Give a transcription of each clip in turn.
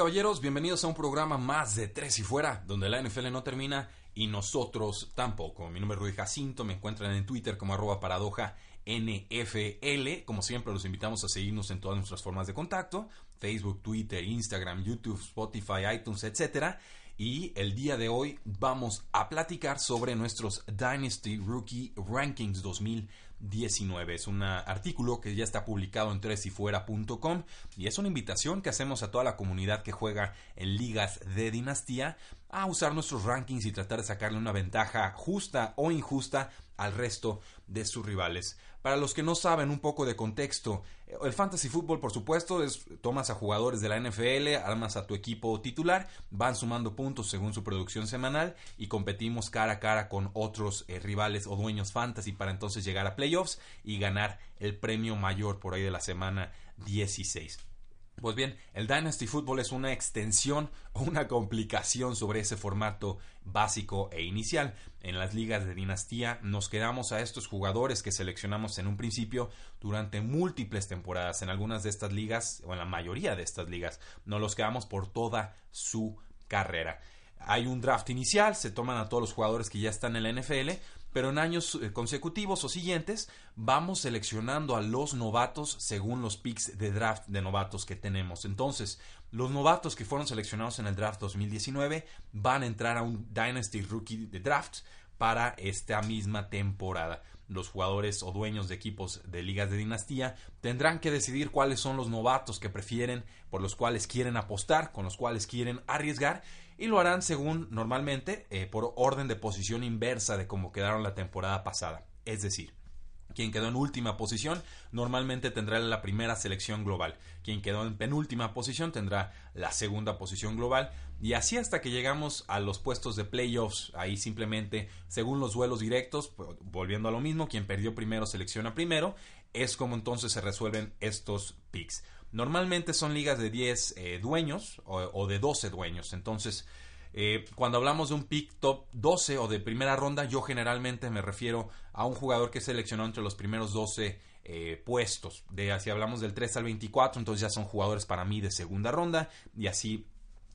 Caballeros, bienvenidos a un programa más de Tres y Fuera, donde la NFL no termina y nosotros tampoco. Mi nombre es Rudy Jacinto, me encuentran en Twitter como arroba paradoja NFL. Como siempre, los invitamos a seguirnos en todas nuestras formas de contacto: Facebook, Twitter, Instagram, YouTube, Spotify, iTunes, etc. Y el día de hoy vamos a platicar sobre nuestros Dynasty Rookie Rankings 2019. Es un artículo que ya está publicado en tresyfuera.com y es una invitación que hacemos a toda la comunidad que juega en ligas de dinastía a usar nuestros rankings y tratar de sacarle una ventaja justa o injusta al resto de sus rivales. Para los que no saben un poco de contexto, el fantasy fútbol, por supuesto, es tomas a jugadores de la NFL, armas a tu equipo titular, van sumando puntos según su producción semanal y competimos cara a cara con otros eh, rivales o dueños fantasy para entonces llegar a playoffs y ganar el premio mayor por ahí de la semana 16. Pues bien, el Dynasty Football es una extensión o una complicación sobre ese formato básico e inicial. En las ligas de dinastía nos quedamos a estos jugadores que seleccionamos en un principio durante múltiples temporadas. En algunas de estas ligas, o en la mayoría de estas ligas, nos los quedamos por toda su carrera. Hay un draft inicial, se toman a todos los jugadores que ya están en la NFL, pero en años eh, consecutivos o siguientes vamos seleccionando a los novatos según los picks de draft de novatos que tenemos. Entonces, los novatos que fueron seleccionados en el draft 2019 van a entrar a un Dynasty Rookie de draft para esta misma temporada. Los jugadores o dueños de equipos de ligas de dinastía tendrán que decidir cuáles son los novatos que prefieren, por los cuales quieren apostar, con los cuales quieren arriesgar y lo harán según normalmente eh, por orden de posición inversa de cómo quedaron la temporada pasada. Es decir, quien quedó en última posición normalmente tendrá la primera selección global. Quien quedó en penúltima posición tendrá la segunda posición global. Y así hasta que llegamos a los puestos de playoffs. Ahí simplemente, según los duelos directos, volviendo a lo mismo, quien perdió primero selecciona primero. Es como entonces se resuelven estos picks. Normalmente son ligas de 10 eh, dueños o, de 12 dueños. Entonces, eh, cuando hablamos de un pick top 12 o de primera ronda, yo generalmente me refiero a un jugador que seleccionó entre los primeros 12 eh, puestos. De, si hablamos del 3 al 24, entonces ya son jugadores para mí de segunda ronda y así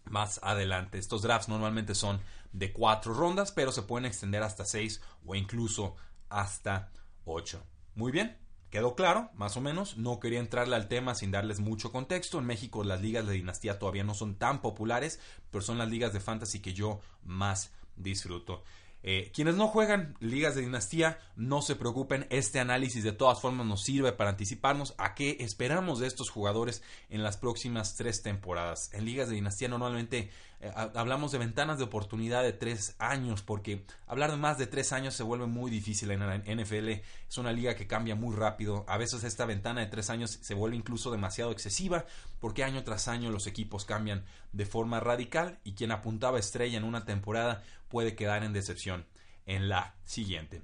más adelante. Estos drafts normalmente son de 4 rondas, pero se pueden extender hasta 6 o incluso hasta 8. Muy bien. ¿Quedó claro? Más o menos. No quería entrarle al tema sin darles mucho contexto. En México las ligas de dinastía todavía no son tan populares, pero son las ligas de fantasy que yo más disfruto. Eh, quienes no juegan ligas de dinastía, no se preocupen, este análisis de todas formas nos sirve para anticiparnos a qué esperamos de estos jugadores en las próximas tres temporadas. En ligas de dinastía normalmente eh, hablamos de ventanas de oportunidad de tres años, porque hablar de más de tres años se vuelve muy difícil en la NFL. Es una liga que cambia muy rápido. A veces esta ventana de tres años se vuelve incluso demasiado excesiva, porque año tras año los equipos cambian de forma radical y quien apuntaba estrella en una temporada puede quedar en decepción en la siguiente.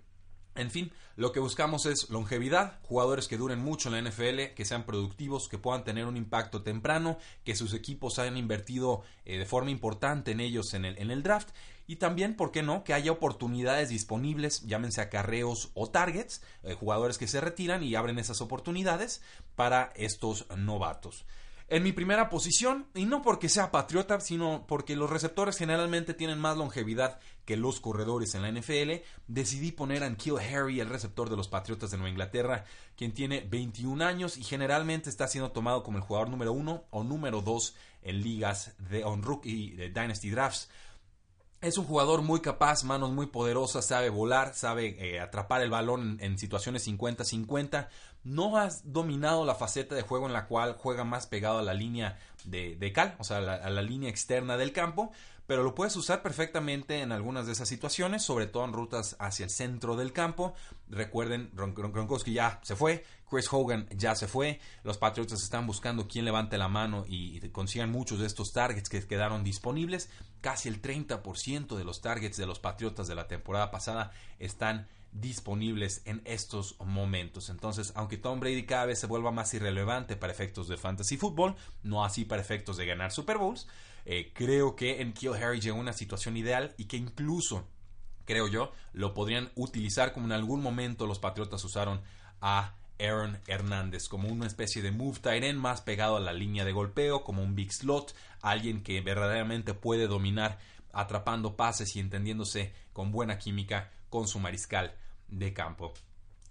En fin, lo que buscamos es longevidad, jugadores que duren mucho en la NFL, que sean productivos, que puedan tener un impacto temprano, que sus equipos hayan invertido eh, de forma importante en ellos en el, draft y también, ¿por qué no?, que haya oportunidades disponibles, llámense acarreos o targets, eh, jugadores que se retiran y abren esas oportunidades para estos novatos en mi primera posición, y no porque sea patriota, sino porque los receptores generalmente tienen más longevidad que los corredores en la NFL, decidí poner a Kill Harry, el receptor de los Patriotas de Nueva Inglaterra, quien tiene 21 años y generalmente está siendo tomado como el jugador número uno o número dos en ligas de on rookie de Dynasty Drafts. Es un jugador muy capaz, manos muy poderosas, sabe volar, sabe eh, atrapar el balón en, situaciones 50-50. No has dominado la faceta de juego en la cual juega más pegado a la línea de, cal, o sea, a la, línea externa del campo, pero lo puedes usar perfectamente en algunas de esas situaciones, sobre todo en rutas hacia el centro del campo. Recuerden, Gronkowski ya se fue, Chris Hogan ya se fue, los Patriotas están buscando quién levante la mano y, consigan muchos de estos targets que quedaron disponibles. Casi el 30% de los targets de los Patriotas de la temporada pasada están disponibles en estos momentos. Entonces, aunque Tom Brady cada vez se vuelva más irrelevante para efectos de fantasy fútbol, no así para efectos de ganar Super Bowls, eh, creo que en Kill Harry llegó una situación ideal y que incluso, creo yo, lo podrían utilizar como en algún momento los Patriotas usaron a Aaron Hernández como una especie de move tight end más pegado a la línea de golpeo, como un big slot, alguien que verdaderamente puede dominar atrapando pases y entendiéndose con buena química con su mariscal de campo.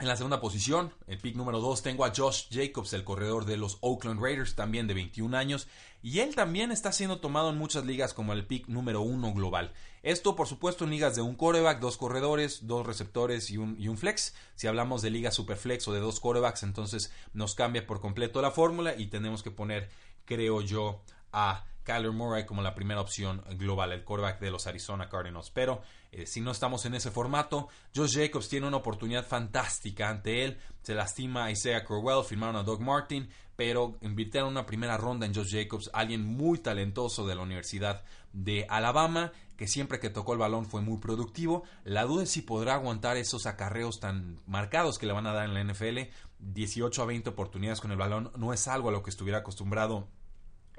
En la segunda posición, el pick número 2, tengo a Josh Jacobs, el corredor de los Oakland Raiders, también de 21 años, y él también está siendo tomado en muchas ligas como el pick número 1 global. Esto, por supuesto, en ligas de un coreback, dos corredores, dos receptores y un, flex. Si hablamos de liga superflex o de dos corebacks, entonces nos cambia por completo la fórmula y tenemos que poner, creo yo, a Kyler Murray como la primera opción global, el quarterback de los Arizona Cardinals. Pero eh, si no estamos en ese formato, Josh Jacobs tiene una oportunidad fantástica ante él. Se lastima a Isaiah Crowell, firmaron a Doug Martin, pero invirtieron una primera ronda en Josh Jacobs, alguien muy talentoso de la Universidad de Alabama, que siempre que tocó el balón fue muy productivo. La duda es si podrá aguantar esos acarreos tan marcados que le van a dar en la NFL. 18 a 20 oportunidades con el balón no es algo a lo que estuviera acostumbrado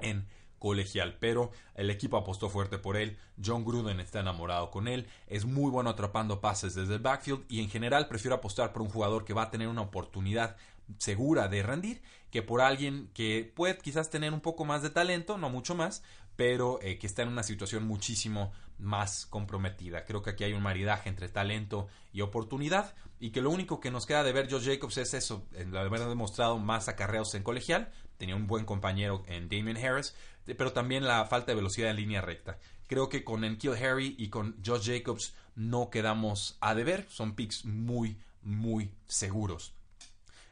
en colegial, pero el equipo apostó fuerte por él. John Gruden está enamorado con él, es muy bueno atrapando pases desde el backfield y en general prefiero apostar por un jugador que va a tener una oportunidad segura de rendir que por alguien que puede quizás tener un poco más de talento, no mucho más, pero eh, que está en una situación muchísimo más comprometida. Creo que aquí hay un maridaje entre talento y oportunidad y que lo único que nos queda de ver Josh Jacobs es eso, el haber demostrado más acarreos en colegial, tenía un buen compañero en Damien Harris, pero también la falta de velocidad en línea recta. Creo que con Enkil Harry y con Josh Jacobs no quedamos a deber, son picks muy, muy seguros.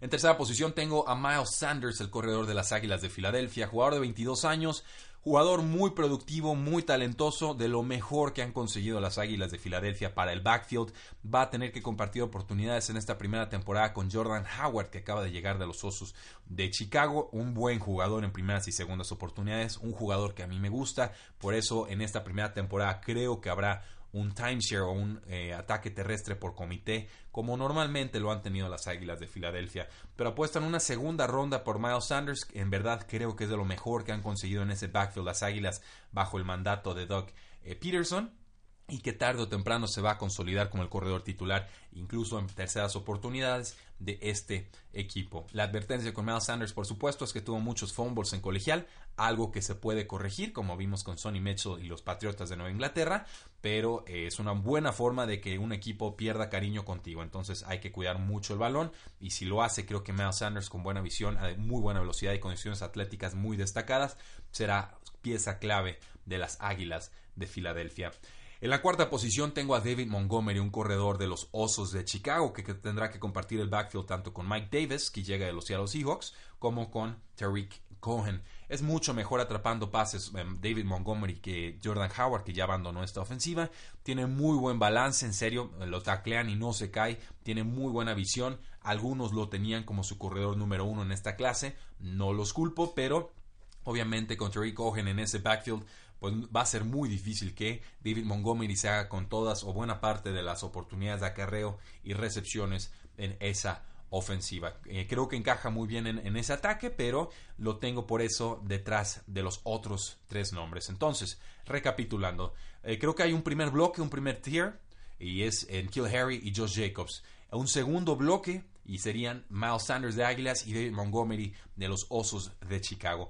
En tercera posición tengo a Miles Sanders, el corredor de las Águilas de Filadelfia, jugador de 22 años, Jugador muy productivo, muy talentoso, de lo mejor que han conseguido las Águilas de Filadelfia para el backfield. Va a tener que compartir oportunidades en esta primera temporada con Jordan Howard, que acaba de llegar de los Osos de Chicago. Un buen jugador en primeras y segundas oportunidades, un jugador que a mí me gusta. Por eso en esta primera temporada creo que habrá un timeshare o un eh, ataque terrestre por comité, como normalmente lo han tenido las Águilas de Filadelfia. Pero apuestan una segunda ronda por Miles Sanders, en verdad creo que es de lo mejor que han conseguido en ese backfield las Águilas bajo el mandato de Doug eh, Peterson y que tarde o temprano se va a consolidar como el corredor titular, incluso en terceras oportunidades de este equipo. La advertencia con Miles Sanders, por supuesto, es que tuvo muchos fumbles en colegial, algo que se puede corregir, como vimos con Sonny Mitchell y los Patriotas de Nueva Inglaterra, pero eh, es una buena forma de que un equipo pierda cariño contigo. Entonces hay que cuidar mucho el balón y si lo hace, creo que Miles Sanders con buena visión, muy buena velocidad y condiciones atléticas muy destacadas, será pieza clave de las Águilas de Filadelfia. En la cuarta posición tengo a David Montgomery, un corredor de los Osos de Chicago, que, tendrá que compartir el backfield tanto con Mike Davis, que llega de los Seattle Seahawks, como con Tariq Cohen. Es mucho mejor atrapando pases em, David Montgomery que Jordan Howard, que ya abandonó esta ofensiva. Tiene muy buen balance, en serio, lo taclean y no se cae. Tiene muy buena visión. Algunos lo tenían como su corredor número uno en esta clase. No los culpo, pero obviamente con Tariq Cohen en ese backfield pues va a ser muy difícil que David Montgomery se haga con todas o buena parte de las oportunidades de acarreo y recepciones en esa ofensiva. Eh, creo que encaja muy bien en, ese ataque, pero lo tengo por eso detrás de los otros tres nombres. Entonces, recapitulando, eh, creo que hay un primer bloque, un primer tier, y es en Kill Harry y Josh Jacobs. Un segundo bloque, y serían Miles Sanders de Águilas y David Montgomery de los Osos de Chicago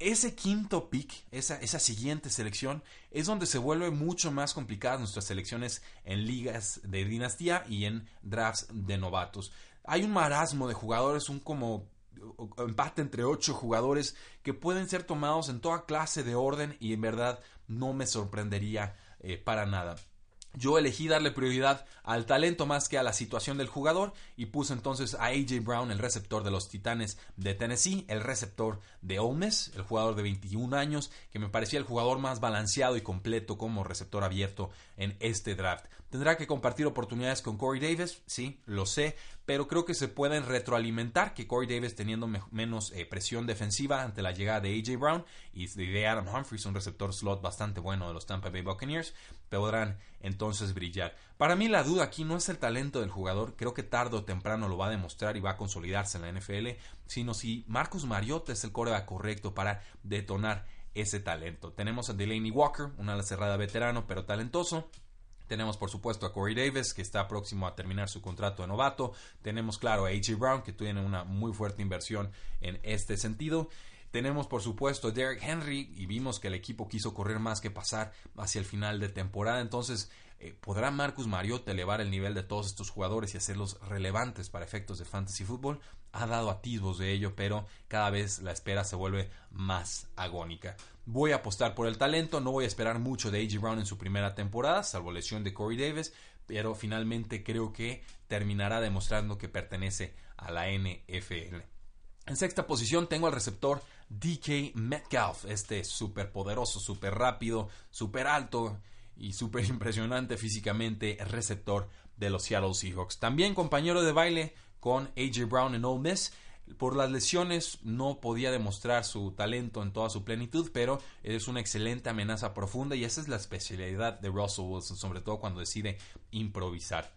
ese quinto pick, esa, siguiente selección, es donde se vuelve mucho más complicadas nuestras selecciones en ligas de dinastía y en drafts de novatos. Hay un marasmo de jugadores, un como empate entre ocho jugadores que pueden ser tomados en toda clase de orden y en verdad no me sorprendería eh, para nada. Yo elegí darle prioridad al talento más que a la situación del jugador y puse entonces a AJ Brown, el receptor de los Titanes de Tennessee, el receptor de Ole Miss, el jugador de 21 años, que me parecía el jugador más balanceado y completo como receptor abierto en este draft. Tendrá que compartir oportunidades con Corey Davis, sí, lo sé, pero creo que se pueden retroalimentar que Corey Davis teniendo menos eh, presión defensiva ante la llegada de AJ Brown y de Adam Humphries, un receptor slot bastante bueno de los Tampa Bay Buccaneers, podrán entonces brillar. Para mí la duda aquí no es el talento del jugador, creo que tarde o temprano lo va a demostrar y va a consolidarse en la NFL, sino si Marcus Mariota es el coreback correcto para detonar ese talento. Tenemos a Delaney Walker, una ala cerrada veterano pero talentoso. Tenemos, por supuesto, a Corey Davis, que está próximo a terminar su contrato de novato. Tenemos, claro, a AJ Brown, que tiene una muy fuerte inversión en este sentido. Tenemos, por supuesto, a Derek Henry, y vimos que el equipo quiso correr más que pasar hacia el final de temporada. Entonces, eh, ¿podrá Marcus Mariota elevar el nivel de todos estos jugadores y hacerlos relevantes para efectos de fantasy fútbol? Ha dado atisbos de ello, pero cada vez la espera se vuelve más agónica. Voy a apostar por el talento, no voy a esperar mucho de A.J. Brown en su primera temporada, salvo lesión de Corey Davis, pero finalmente creo que terminará demostrando que pertenece a la NFL. En sexta posición tengo al receptor DK Metcalf, este súper poderoso, súper rápido, súper alto y súper impresionante físicamente receptor de los Seattle Seahawks. También compañero de baile con AJ Brown en Ole Miss por las lesiones no podía demostrar su talento en toda su plenitud, pero es una excelente amenaza profunda y esa es la especialidad de Russell Wilson, sobre todo cuando decide improvisar.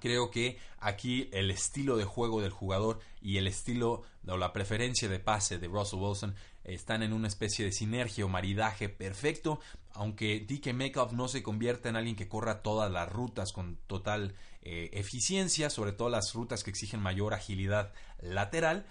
Creo que aquí el estilo de juego del jugador y el estilo o la preferencia de pase de Russell Wilson están en una especie de sinergia o maridaje perfecto, aunque DK Metcalf no se convierta en alguien que corra todas las rutas con total eh, eficiencia, sobre todo las rutas que exigen mayor agilidad lateral,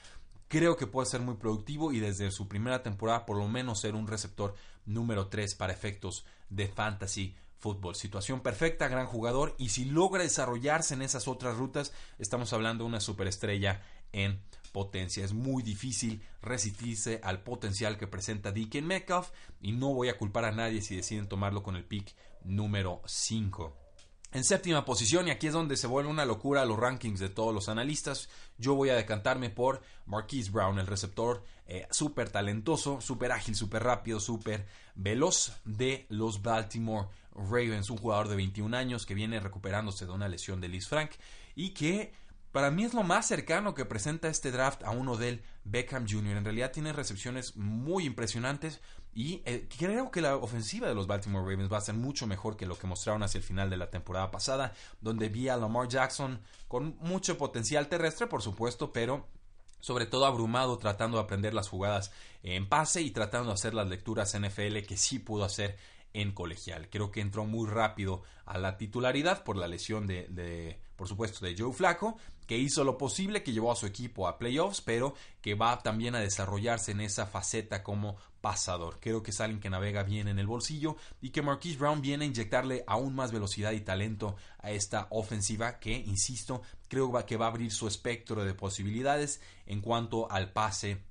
creo que puede ser muy productivo y desde su primera temporada por lo menos ser un receptor número 3 para efectos de fantasy fútbol. Situación perfecta, gran jugador y si logra desarrollarse en esas otras rutas, estamos hablando de una superestrella en potencia. Es muy difícil resistirse al potencial que presenta DK Metcalf y no voy a culpar a nadie si deciden tomarlo con el pick número 5. En séptima posición, y aquí es donde se vuelve una locura los rankings de todos los analistas, yo voy a decantarme por Marquise Brown, el receptor eh, súper talentoso, súper ágil, súper rápido, súper veloz de los Baltimore Ravens, un jugador de 21 años que viene recuperándose de una lesión de Liz Frank y que para mí es lo más cercano que presenta este draft a uno del Beckham Jr. En realidad tiene recepciones muy impresionantes y eh, creo que la ofensiva de los Baltimore Ravens va a ser mucho mejor que lo que mostraron hacia el final de la temporada pasada, donde vi a Lamar Jackson con mucho potencial terrestre, por supuesto, pero sobre todo abrumado tratando de aprender las jugadas en pase y tratando de hacer las lecturas NFL que sí pudo hacer en colegial. Creo que entró muy rápido a la titularidad por la lesión de, por supuesto, de Joe Flaco, que hizo lo posible, que llevó a su equipo a playoffs, pero que va también a desarrollarse en esa faceta como pasador. Creo que es alguien que navega bien en el bolsillo y que Marquise Brown viene a inyectarle aún más velocidad y talento a esta ofensiva que, insisto, creo que va a abrir su espectro de posibilidades en cuanto al pase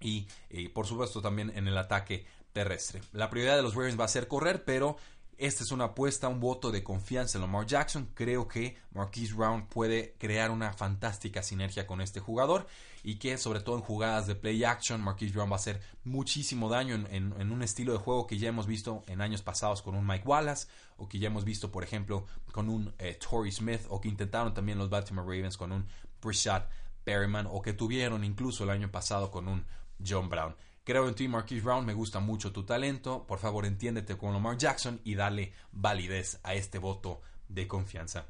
y, eh, por supuesto también en el ataque terrestre. La prioridad de los Ravens va a ser correr, pero esta es una apuesta, un voto de confianza en Lamar Jackson. Creo que Marquise Brown puede crear una fantástica sinergia con este jugador y que sobre todo en jugadas de play action Marquise Brown va a hacer muchísimo daño en, un estilo de juego que ya hemos visto en años pasados con un Mike Wallace o que ya hemos visto por ejemplo con un eh, Torrey Smith o que intentaron también los Baltimore Ravens con un Brishad Perryman o que tuvieron incluso el año pasado con un John Brown. Creo en ti, Marquise Brown, me gusta mucho tu talento. Por favor, entiéndete con Lamar Jackson y dale validez a este voto de confianza.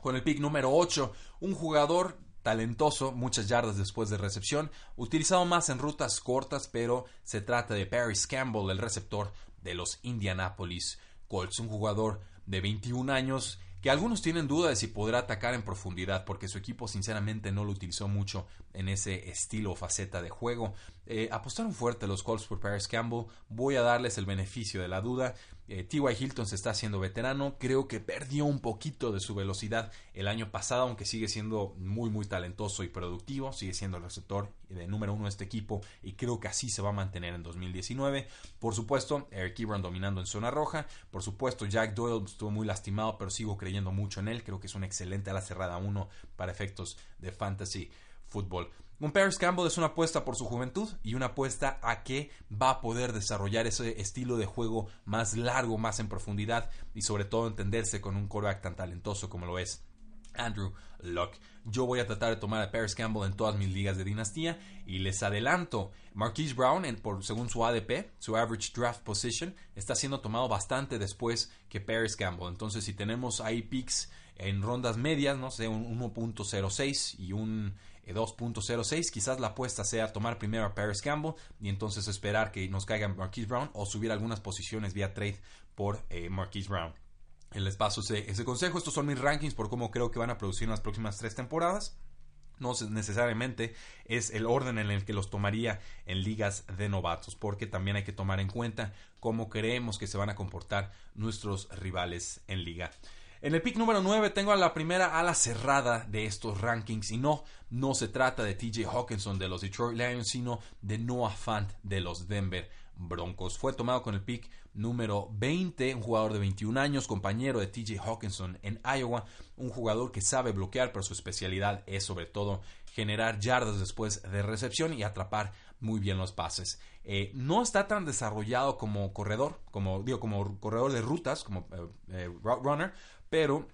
Con el pick número 8, un jugador talentoso, muchas yardas después de recepción, utilizado más en rutas cortas, pero se trata de Paris Campbell, el receptor de los Indianapolis Colts, un jugador de 21 años que algunos tienen duda de si podrá atacar en profundidad porque su equipo sinceramente no lo utilizó mucho en ese estilo o faceta de juego. Eh, apostaron fuerte los Colts por Paris Campbell, voy a darles el beneficio de la duda Eh, T.Y. Hilton se está haciendo veterano. Creo que perdió un poquito de su velocidad el año pasado, aunque sigue siendo muy, muy talentoso y productivo. Sigue siendo el receptor de número uno de este equipo y creo que así se va a mantener en 2019. Por supuesto, Eric Ebron dominando en zona roja. Por supuesto, Jack Doyle estuvo muy lastimado, pero sigo creyendo mucho en él. Creo que es un excelente a la cerrada 1 para efectos de fantasy fútbol. Un Paris Campbell es una apuesta por su juventud y una apuesta a que va a poder desarrollar ese estilo de juego más largo, más en profundidad y sobre todo entenderse con un quarterback tan talentoso como lo es Andrew Luck. Yo voy a tratar de tomar a Paris Campbell en todas mis ligas de dinastía y les adelanto, Marquise Brown, según su ADP, su Average Draft Position, está siendo tomado bastante después que Paris Campbell. Entonces, si tenemos ahí picks en rondas medias, no sé, un 1.06 y un 2.06. Eh, Quizás la apuesta sea tomar primero a Paris Campbell y entonces esperar que nos caiga Marquise Brown o subir algunas posiciones vía trade por eh, Marquise Brown. Les paso ese, ese consejo. Estos son mis rankings por cómo creo que van a producir en las próximas tres temporadas no necesariamente es el orden en el que los tomaría en ligas de novatos, porque también hay que tomar en cuenta cómo creemos que se van a comportar nuestros rivales en liga. En el pick número 9 tengo a la primera ala cerrada de estos rankings y no, no se trata de TJ Hawkinson de los Detroit Lions, sino de Noah Fant de los Denver Broncos. Fue tomado con el pick número 20, un jugador de 21 años, compañero de TJ Hawkinson en Iowa, un jugador que sabe bloquear, pero su especialidad es sobre todo generar yardas después de recepción y atrapar muy bien los pases. Eh, no está tan desarrollado como corredor, como digo, como corredor de rutas, como eh, eh, route runner, pero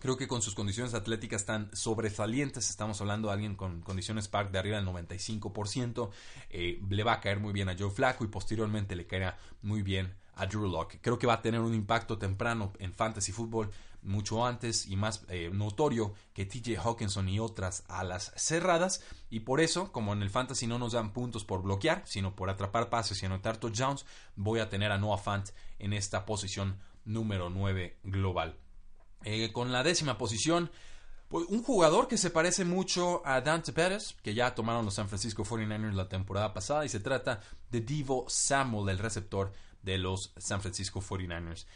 creo que con sus condiciones atléticas tan sobresalientes, estamos hablando de alguien con condiciones PARK de arriba del 95%, eh, le va a caer muy bien a Joe Flacco y posteriormente le caerá muy bien a Drew Locke. Creo que va a tener un impacto temprano en fantasy fútbol mucho antes y más eh, notorio que TJ Hawkinson y otras alas cerradas y por eso, como en el fantasy no nos dan puntos por bloquear, sino por atrapar pases y anotar touchdowns, voy a tener a Noah Fant en esta posición número 9 global. Eh, con la décima posición, pues, un jugador que se parece mucho a Dante Pérez, que ya tomaron los San Francisco 49ers la temporada pasada, y se trata de Divo Samuel, el receptor de los San Francisco 49ers.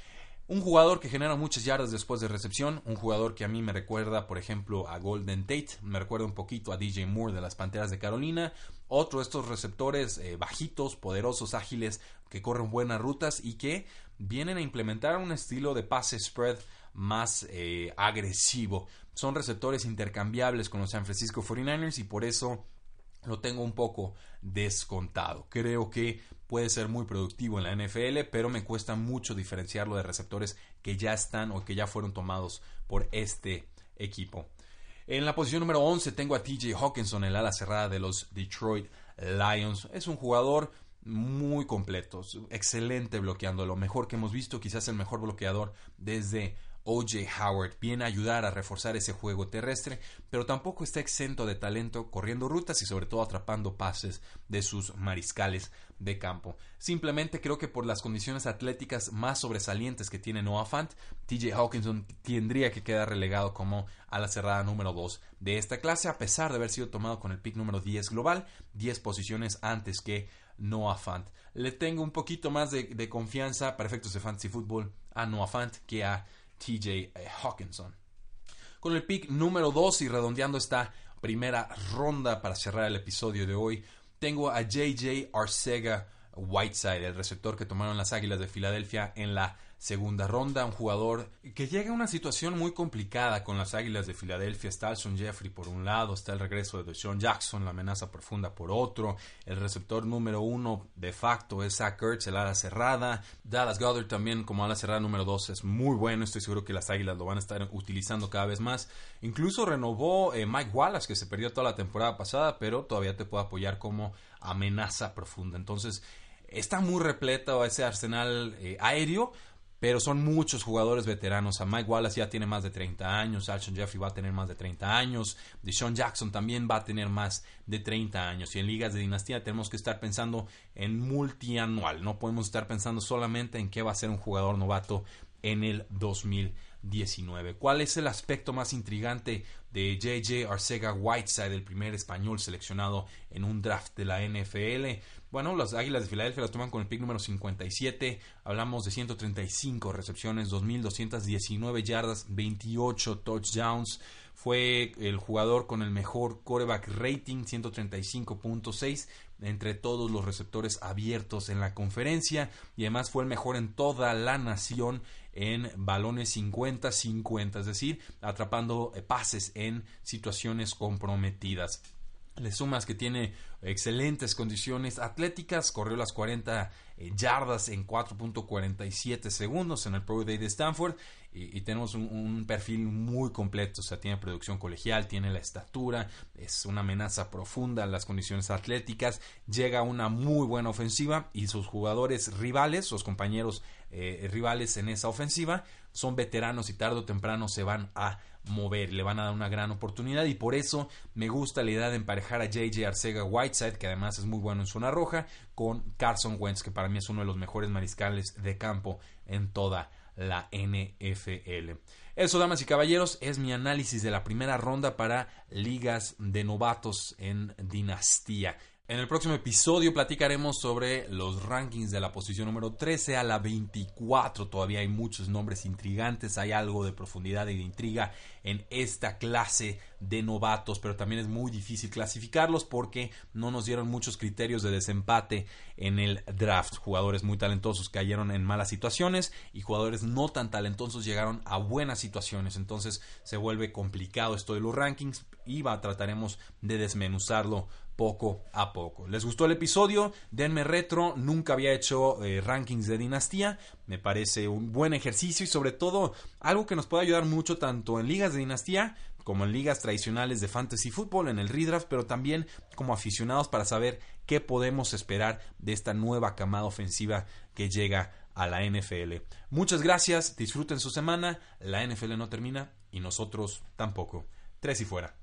Un jugador que genera muchas yardas después de recepción, un jugador que a mí me recuerda, por ejemplo, a Golden Tate, me recuerda un poquito a DJ Moore de las Panteras de Carolina, otro de estos receptores eh, bajitos, poderosos, ágiles, que corren buenas rutas y que vienen a implementar un estilo de pase spread más eh, agresivo. Son receptores intercambiables con los San Francisco 49ers y por eso lo tengo un poco descontado. Creo que puede ser muy productivo en la NFL, pero me cuesta mucho diferenciarlo de receptores que ya están o que ya fueron tomados por este equipo. En la posición número 11 tengo a TJ Hawkinson, el ala cerrada de los Detroit Lions. Es un jugador muy completo, excelente bloqueando, lo mejor que hemos visto, quizás el mejor bloqueador desde OJ Howard viene a ayudar a reforzar ese juego terrestre, pero tampoco está exento de talento corriendo rutas y sobre todo atrapando pases de sus mariscales de campo. Simplemente creo que por las condiciones atléticas más sobresalientes que tiene Noah Fant, TJ Hawkinson tendría que quedar relegado como a la cerrada número 2 de esta clase, a pesar de haber sido tomado con el pick número 10 global, 10 posiciones antes que Noah Fant. Le tengo un poquito más de, confianza para efectos de fantasy football a Noah Fant que a TJ eh, Hawkinson. Con el pick número 2 y redondeando esta primera ronda para cerrar el episodio de hoy, tengo a JJ Arcega Whiteside, el receptor que tomaron las Águilas de Filadelfia en la segunda ronda, un jugador que llega a una situación muy complicada con las Águilas de Filadelfia. Está Alson Jeffrey por un lado, está el regreso de Sean Jackson, la amenaza profunda por otro, el receptor número uno de facto es Zach Ertz, el ala cerrada, Dallas Goddard también como ala cerrada número dos es muy bueno, estoy seguro que las Águilas lo van a estar utilizando cada vez más. Incluso renovó eh, Mike Wallace, que se perdió toda la temporada pasada, pero todavía te puede apoyar como amenaza profunda. Entonces, está muy repleto ese arsenal eh, aéreo pero son muchos jugadores veteranos. A Mike Wallace ya tiene más de 30 años, Alshon Jeffrey va a tener más de 30 años, Deshaun Jackson también va a tener más de 30 años. Y en ligas de dinastía tenemos que estar pensando en multianual, no podemos estar pensando solamente en qué va a ser un jugador novato en el 2000. 19. ¿Cuál es el aspecto más intrigante de JJ Arcega Whiteside, el primer español seleccionado en un draft de la NFL? Bueno, las Águilas de Filadelfia las toman con el pick número 57. Hablamos de 135 recepciones, 2.219 yardas, 28 touchdowns. Fue el jugador con el mejor quarterback rating, 135.6 entre todos los receptores abiertos en la conferencia y además fue el mejor en toda la nación en balones 50-50, es decir, atrapando pases en situaciones comprometidas. Le sumas que tiene excelentes condiciones atléticas, corrió las 40 eh, yardas en 4.47 segundos en el Pro Day de Stanford y, tenemos un, perfil muy completo, o sea, tiene producción colegial, tiene la estatura, es una amenaza profunda en las condiciones atléticas, llega una muy buena ofensiva y sus jugadores rivales, sus compañeros eh, rivales en esa ofensiva, son veteranos y tarde o temprano se van a mover, le van a dar una gran oportunidad y por eso me gusta la idea de emparejar a JJ Arcega Whiteside, que además es muy bueno en zona roja, con Carson Wentz, que para mí es uno de los mejores mariscales de campo en toda la NFL. Eso, damas y caballeros, es mi análisis de la primera ronda para ligas de novatos en dinastía. En el próximo episodio platicaremos sobre los rankings de la posición número 13 a la 24. Todavía hay muchos nombres intrigantes, hay algo de profundidad y de intriga en esta clase de novatos, pero también es muy difícil clasificarlos porque no nos dieron muchos criterios de desempate en el draft. Jugadores muy talentosos cayeron en malas situaciones y jugadores no tan talentosos llegaron a buenas situaciones. Entonces se vuelve complicado esto de los rankings y trataremos de desmenuzarlo poco a poco. ¿Les gustó el episodio? Denme retro, nunca había hecho eh, rankings de dinastía, me parece un buen ejercicio y sobre todo algo que nos puede ayudar mucho tanto en ligas de dinastía como en ligas tradicionales de fantasy fútbol, en el redraft, pero también como aficionados para saber qué podemos esperar de esta nueva camada ofensiva que llega a la NFL. Muchas gracias, disfruten su semana, la NFL no termina y nosotros tampoco. Tres y fuera.